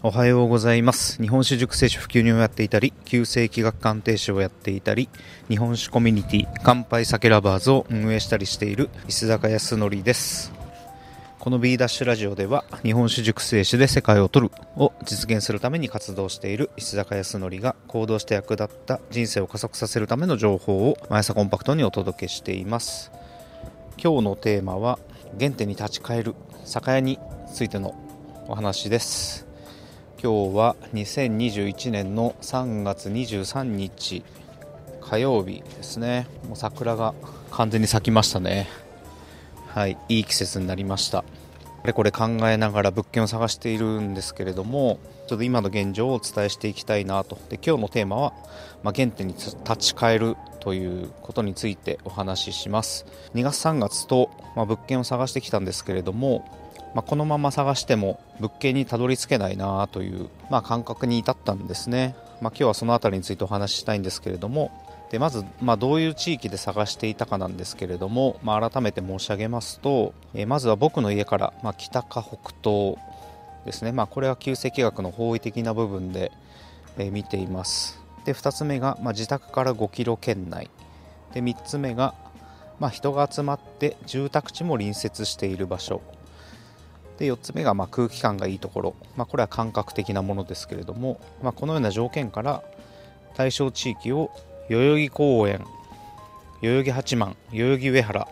おはようございます。日本酒熟成酒普及人をやっていたり旧世紀学鑑定士をやっていたり日本酒コミュニティ乾杯酒ラバーズを運営したりしている石坂康則です。この B ダッシュラジオでは日本酒熟成酒で世界を取るを実現するために活動している石坂康則が行動して役立った人生を加速させるための情報を毎朝コンパクトにお届けしています。今日のテーマは原点に立ち返る酒屋についてのお話です。今日は2021年の3月23日火曜日ですね。もう桜が完全に咲きましたね。はいいい季節になりました。これこれ考えながら物件を探しているんですけれどもちょっと今の現状をお伝えしていきたいなと。で今日のテーマは、まあ、原点に立ち返るということについてお話しします。2月3月と、まあ、物件を探してきたんですけれどもまあ、このまま探しても物件にたどり着けないなという、まあ、感覚に至ったんですね、まあ、今日はその辺りについてお話ししたいんですけれども。でまず、まあ、どういう地域で探していたかなんですけれども、まあ、改めて申し上げますと、えー、まずは僕の家から、まあ、北か北東ですね、まあ、これは旧石学の方位的な部分で、えー、見ています。で2つ目が、まあ、自宅から5キロ圏内。で3つ目が、まあ、人が集まって住宅地も隣接している場所。で4つ目がま空気感がいいところ、まあ、これは感覚的なものですけれども、まあ、このような条件から対象地域を代々木公園代々木八幡代々木上原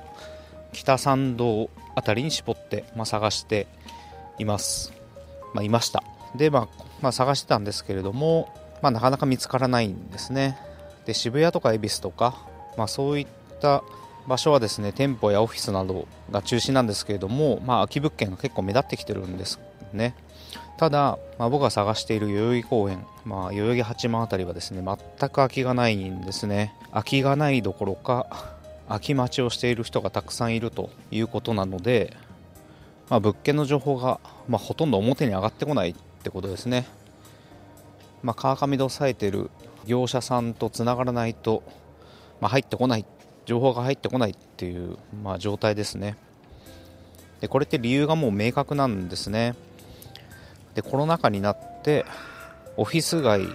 北参道あたりに絞って、まあ、探しています、ま、いました。で、まあ、ま、探してたんですけれども、ま、なかなか見つからないんですね。で渋谷とか恵比寿とか、まあ、そういった場所はですね店舗やオフィスなどが中心なんですけれども、まあ、空き物件が結構目立ってきてるんですね。ただ、まあ、僕が探している代々木公園、まあ、代々木八幡辺りはですね全く空きがないんですね。空きがないどころか空き待ちをしている人がたくさんいるということなので、まあ、物件の情報が、ま、ほとんど表に上がってこないってことですね、ま、川上で押さえてる業者さんとつながらないと、ま、入ってこない情報が入ってこないっていう、まあ、状態ですね。でこれって理由がもう明確なんですね。でコロナ禍になってオフィス街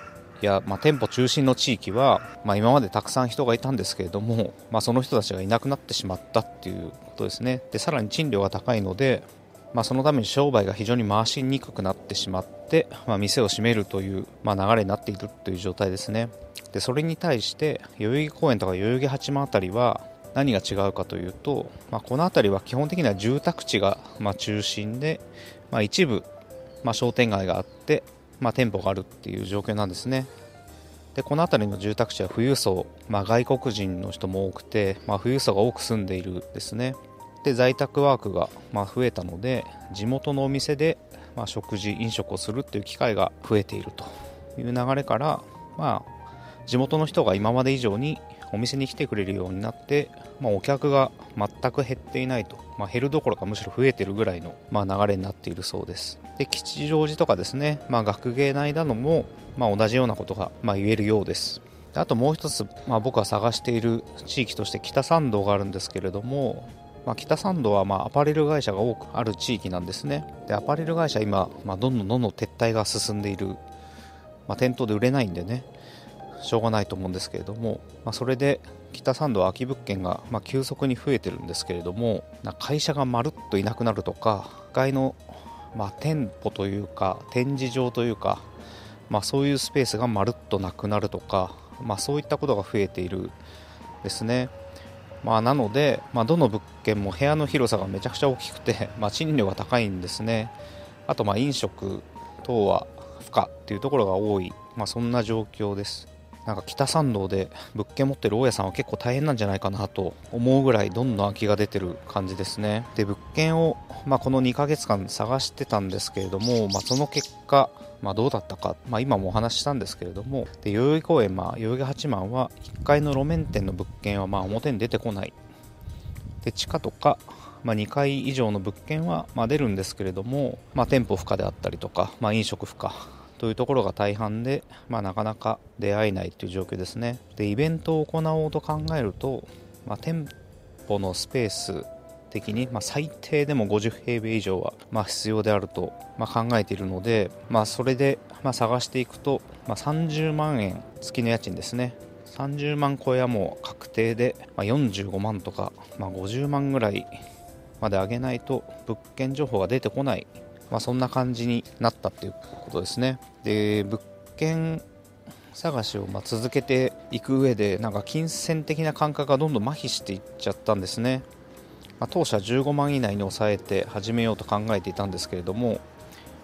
や、まあ、店舗中心の地域は、まあ、今までたくさん人がいたんですけれども、まあ、その人たちがいなくなってしまったっていうことですね。でさらに賃料が高いので、まあ、そのために商売が非常に回しにくくなってしまって、まあ、店を閉めるという、まあ、流れになっているという状態ですね。でそれに対して代々木公園とか代々木八幡辺りは何が違うかというと、まあ、この辺りは基本的には住宅地がま中心で、まあ、一部ま商店街があって、まあ、店舗があるっていう状況なんですね。でこの辺りの住宅地は富裕層、まあ、外国人の人も多くて、まあ、富裕層が多く住んでいるですね。で在宅ワークがま増えたので地元のお店でま食事飲食をするっていう機会が増えているという流れからまあ地元の人が今まで以上にお店に来てくれるようになって、まあ、お客が全く減っていないと、まあ、減るどころかむしろ増えてるぐらいの、まあ、流れになっているそうです。で吉祥寺とかですね、まあ、学芸内なども、まあ、同じようなことが、まあ、言えるようです。あともう一つ、まあ、僕が探している地域として北参道があるんですけれども、まあ、北参道はまあアパレル会社が多くある地域なんですね。でアパレル会社今、まあ、どんどんどんどん撤退が進んでいる、まあ、店頭で売れないんでね。しょうがないと思うんですけれども、まあ、それで北参道空き物件がま急速に増えてるんですけれども。会社がまるっといなくなるとか外のま店舗というか展示場というか、まあ、そういうスペースがまるっとなくなるとか、まあ、そういったことが増えているですね。まあ、なので、まあ、どの物件も部屋の広さがめちゃくちゃ大きくて、まあ、賃料が高いんですね。あとまあ飲食等は不可っていうところが多い、まあ、そんな状況です。なんか北参道で物件持ってる大家さんは結構大変なんじゃないかなと思うぐらいどんどん空きが出てる感じですね。で物件を、まあ、この2ヶ月間探してたんですけれども、まあ、その結果まあ、どうだったか、まあ、今もお話ししたんですけれどもで代々木公園、まあ、代々木八幡は1階の路面店の物件はまあ表に出てこない。で地下とか、まあ、2階以上の物件はまあ出るんですけれども、まあ、店舗不可であったりとか、まあ、飲食不可というところが大半で、まあ、なかなか出会えないという状況ですね。でイベントを行おうと考えると、まあ、店舗のスペース的に、まあ、最低でも50平米以上は、ま、必要であると、ま、考えているので、まあ、それで、ま、探していくと、ま、30万円月の家賃ですね。30万超えはもう確定で、ま、45万とか、ま、50万ぐらいまで上げないと物件情報が出てこない、まあ、そんな感じになったっていうことですね。で物件探しをま続けていく上でなんか金銭的な感覚がどんどん麻痺していっちゃったんですね。まあ、当初は15万以内に抑えて始めようと考えていたんですけれども、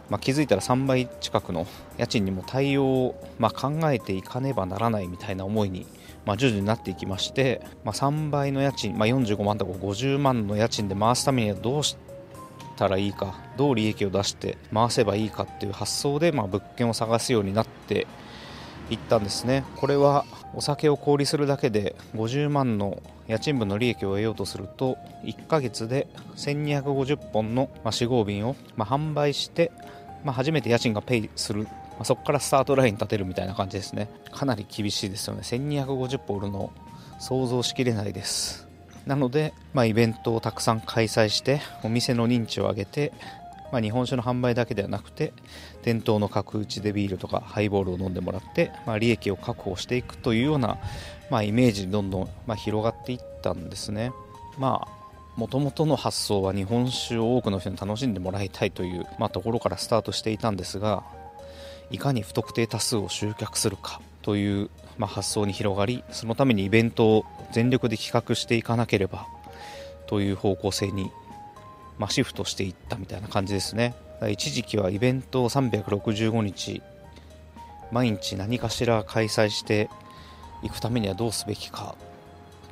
まあ、気づいたら3倍近くの家賃にも対応を、まあ、考えていかねばならないみたいな思いに、ま、徐々になっていきまして、ま、3倍の家賃、ま、45万とか50万の家賃で回すためにはどうしてたらいいかどう利益を出して回せばいいかっていう発想で、まあ、物件を探すようになっていったんですね。これはお酒を小売するだけで50万の家賃分の利益を得ようとすると1ヶ月で1250本の4合瓶を販売して、まあ、初めて家賃がペイする、まあ、そこからスタートライン立てるみたいな感じですね。かなり厳しいですよね。1250本売るの想像しきれないです。なので、まあ、イベントをたくさん開催してお店の認知を上げてまあ、日本酒の販売だけではなくて伝統の角打ちでビールとかハイボールを飲んでもらって、まあ、利益を確保していくというような、まあ、イメージにどんどん、ま広がっていったんですね。まあもともとの発想は日本酒を多くの人に楽しんでもらいたいという、まあ、ところからスタートしていたんですがいかに不特定多数を集客するかという、まあ、発想に広がりそのためにイベントを全力で企画していかなければという方向性にまあ、シフトしていったみたいな感じですね。一時期はイベントを365日毎日何かしら開催していくためにはどうすべきか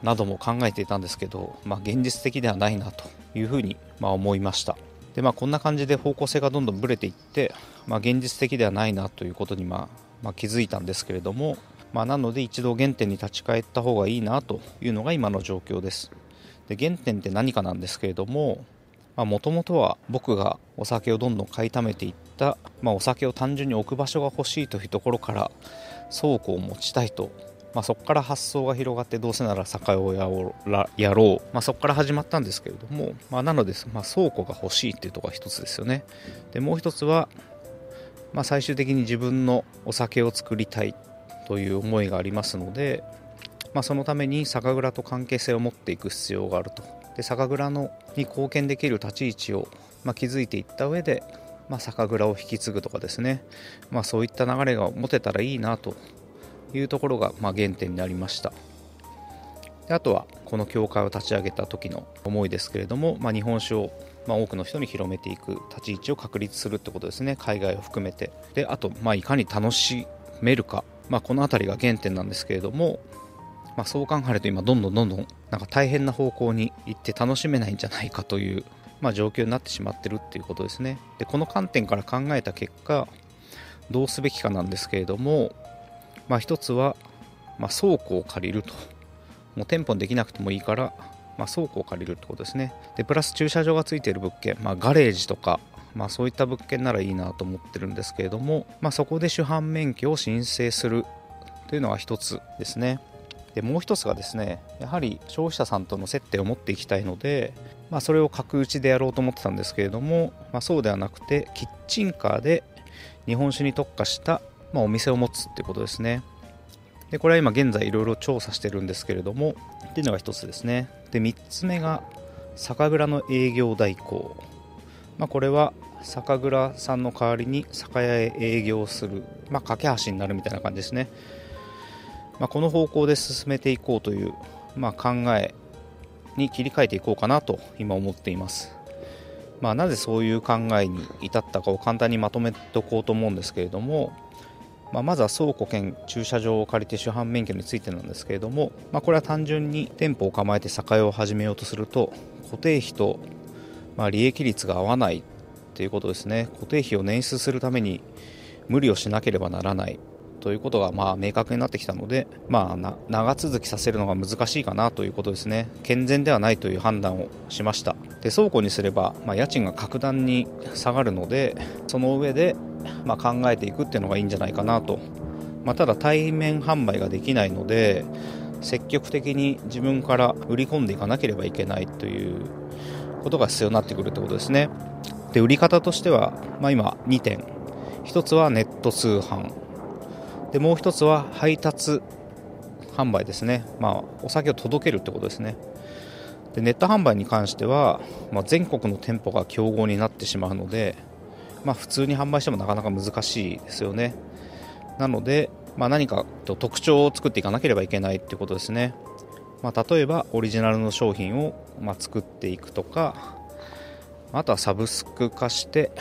なども考えていたんですけど、まあ、現実的ではないなというふうにま思いました。で、まあ、こんな感じで方向性がどんどんぶれていって、まあ、現実的ではないなということにまま気づいたんですけれども、まあ、なので一度原点に立ち返った方がいいなというのが今の状況です。で原点って何かなんですけれどももともとは僕がお酒をどんどん買い溜めていった、まあ、お酒を単純に置く場所が欲しいというところから倉庫を持ちたいと、まあ、そこから発想が広がってどうせなら酒をやろう、まあ、そこから始まったんですけれども、まあ、なので、ま、倉庫が欲しいっていうところが一つですよね。でもう一つは、ま、最終的に自分のお酒を作りたい。という思いがありますので、まあ、そのために酒蔵と関係性を持っていく必要があると。で酒蔵のに貢献できる立ち位置を、まあ、築いていった上で、まあ、酒蔵を引き継ぐとかですね、まあ、そういった流れが持てたらいいなというところが、まあ、原点になりました。であとはこの教会を立ち上げた時の思いですけれども、まあ、日本酒を、まあ、多くの人に広めていく立ち位置を確立するってことですね。海外を含めて。であと、まあ、いかに楽しめるか、まあ、この辺りが原点なんですけれども、まあ、そう考えると今どんどんどんどんなんか大変な方向に行って楽しめないんじゃないかという、まあ、状況になってしまってるっていうことですね。でこの観点から考えた結果どうすべきかなんですけれども、まあ、一つは、まあ、倉庫を借りると。もう店舗にできなくてもいいから、まあ、倉庫を借りるってことですね。でプラス駐車場がついている物件、まあ、ガレージとかまあ、そういった物件ならいいなと思ってるんですけれども、まあ、そこで主犯免許を申請するというのが一つですね。でもう一つがですねやはり消費者さんとの接点を持っていきたいので、まあ、それを角打ちでやろうと思ってたんですけれども、ま、そうではなくてキッチンカーで日本酒に特化した、ま、お店を持つってことですね。でこれは今現在いろいろ調査してるんですけれどもっていうのが一つですね。で3つ目が酒蔵の営業代行、まあ、これは酒蔵さんの代わりに酒屋へ営業する、まあ、架け橋になるみたいな感じですねまあ、この方向で進めていこうという、まあ、考えに切り替えていこうかなと今思っています。まあ、なぜそういう考えに至ったかを簡単にまとめておこうと思うんですけれども、まあ、まずは倉庫兼駐車場を借りて主犯免許についてなんですけれども、まあ、これは単純に店舗を構えて酒屋を始めようとすると固定費とま利益率が合わないということですね。固定費を捻出するために無理をしなければならない。ということがまあ明確になってきたので、まあ、長続きさせるのが難しいかなということですね。健全ではないという判断をしました。で倉庫にすれば、まあ、家賃が格段に下がるのでその上で、まあ、考えていくっていうのがいいんじゃないかなと、まあ、ただ対面販売ができないので積極的に自分から売り込んでいかなければいけないということが必要になってくるってことですね。で売り方としては、まあ、今2点。1つはネット通販。でもう1つは配達販売ですね、まあ、お酒を届けるってことですね。でネット販売に関しては、まあ、全国の店舗が競合になってしまうので、まあ、普通に販売してもなかなか難しいですよね。なので、まあ、何か特徴を作っていかなければいけないってことですね、まあ、例えばオリジナルの商品を、ま、作っていくとかあとはサブスク化して、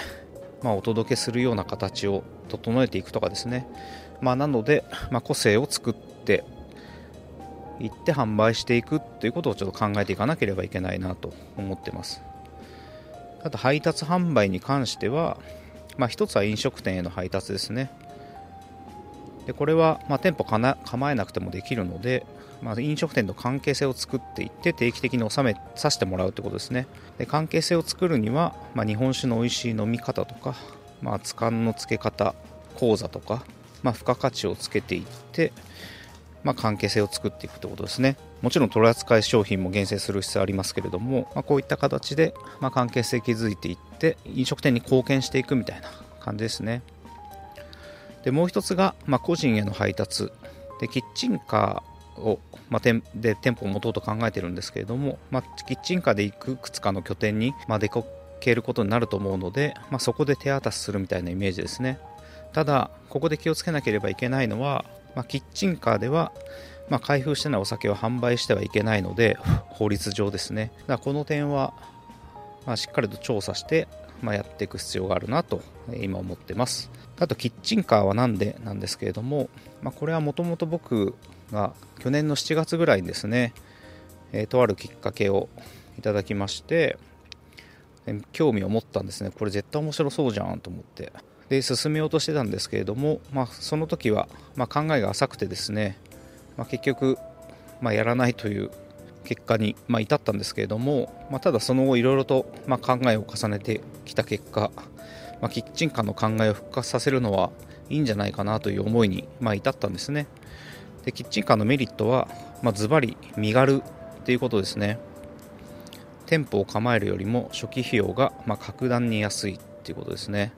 まあ、お届けするような形を整えていくとかですね、まあ、なので、ま、個性を作っていって販売していくっていうことをちょっと考えていかなければいけないなと思ってます。あと配達販売に関しては、まあ、つは飲食店への配達ですね。でこれは、ま、店舗構えなくてもできるので、まあ、飲食店と関係性を作っていって定期的に収めさせてもらうということですね。で関係性を作るには、まあ、日本酒の美味しい飲み方とか、まあ、つかんのつけ方講座とか、まあ、付加価値をつけていって、まあ、関係性を作っていくということですね。もちろん取扱い商品も厳選する必要ありますけれども、まあ、こういった形で、まあ、関係性築いていって飲食店に貢献していくみたいな感じですね。でもう一つが、まあ、個人への配達。でキッチンカーを、まあ、店で店舗を持とうと考えてるんですけれども、まあ、キッチンカーでいくつかの拠点に、まあ、出かけることになると思うので、まあ、そこで手渡しするみたいなイメージですね。ただここで気をつけなければいけないのは、まあ、キッチンカーでは、まあ、開封してないお酒を販売してはいけないので法律上ですね。だこの点は、まあ、しっかりと調査して、まあ、やっていく必要があるなと今思ってます。あとキッチンカーは何でなんですけれども、まあ、これはもともと僕が去年の7月ぐらいにですね、え、とあるきっかけをいただきまして興味を持ったんですね。これ絶対面白そうじゃんと思って。で進めようとしてたんですけれども、まあ、その時は、ま、考えが浅くてですね、まあ、結局、まやらないという結果に、ま至ったんですけれども、まただその後いろいろと、ま考えを重ねてきた結果ま、キッチンカーの考えを復活させるのはいいんじゃないかなという思いに、ま、至ったんですね。でキッチンカーのメリットは、まあ、ズバリ身軽っていうことですね。店舗を構えるよりも初期費用が、ま格段に安いっていうことですね。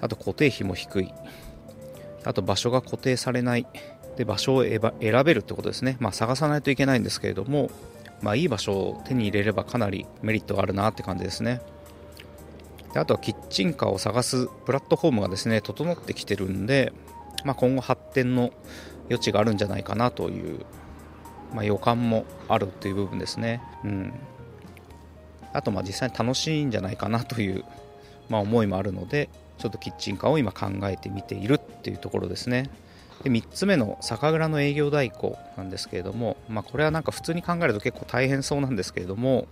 あと固定費も低い。あと場所が固定されない。で場所を選べるってことですね、まあ、探さないといけないんですけれども、まあ、いい場所を手に入れればかなりメリットがあるなって感じですね。であとはキッチンカーを探すプラットフォームがですね整ってきてるんで、まあ、今後発展の余地があるんじゃないかなという、まあ、予感もあるという部分ですね。うん、あとまあ実際に楽しいんじゃないかなという、まあ、思いもあるのでちょっとキッチンカーを今考えてみているっていうところですね。で3つ目の酒蔵の営業代行なんですけれども、まあ、これはなんか普通に考えると結構大変そうなんですけれども、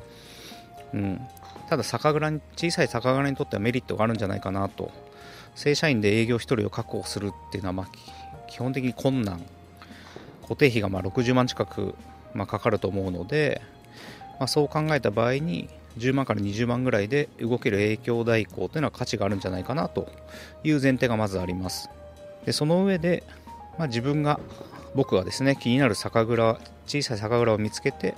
うん、ただ酒蔵に小さい酒蔵にとってはメリットがあるんじゃないかなと正社員で営業1人を確保するっていうのはま基本的に困難固定費がまあ60万近くまあかかると思うので、まあ、そう考えた場合に10万から20万ぐらいで動ける影響代行というのは価値があるんじゃないかなという前提がまずあります。でその上で、まあ、自分が僕がですね気になる酒蔵小さい酒蔵を見つけて、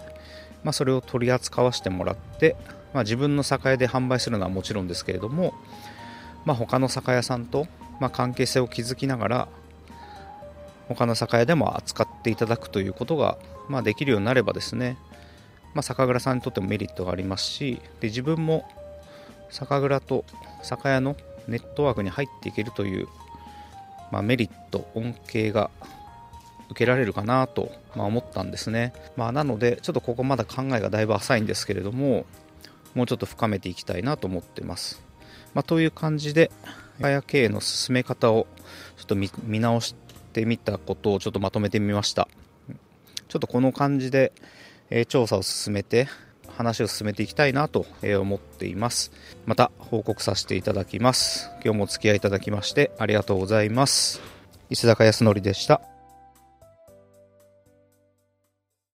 まあ、それを取り扱わせてもらってまあ、自分の酒屋で販売するのはもちろんですけれども、まあ、他の酒屋さんと、ま関係性を築きながら他の酒屋でも扱っていただくということが、まあ、できるようになればですね、まあ、酒蔵さんにとってもメリットがありますしで自分も酒蔵と酒屋のネットワークに入っていけるという、まあ、メリット恩恵が受けられるかなと、ま思ったんですね、まあ、なのでちょっとここまだ考えがだいぶ浅いんですけれどももうちょっと深めていきたいなと思ってます。まあ、という感じで、ガヤ経営の進め方をちょっと見直しててみたことをちょっとまとめてみました。ちょっとこの感じで、えー、調査を進めて、話を進めていきたいなと思っています。また報告させていただきます。今日もお付き合いいただきましてありがとうございます。石坂康則でした。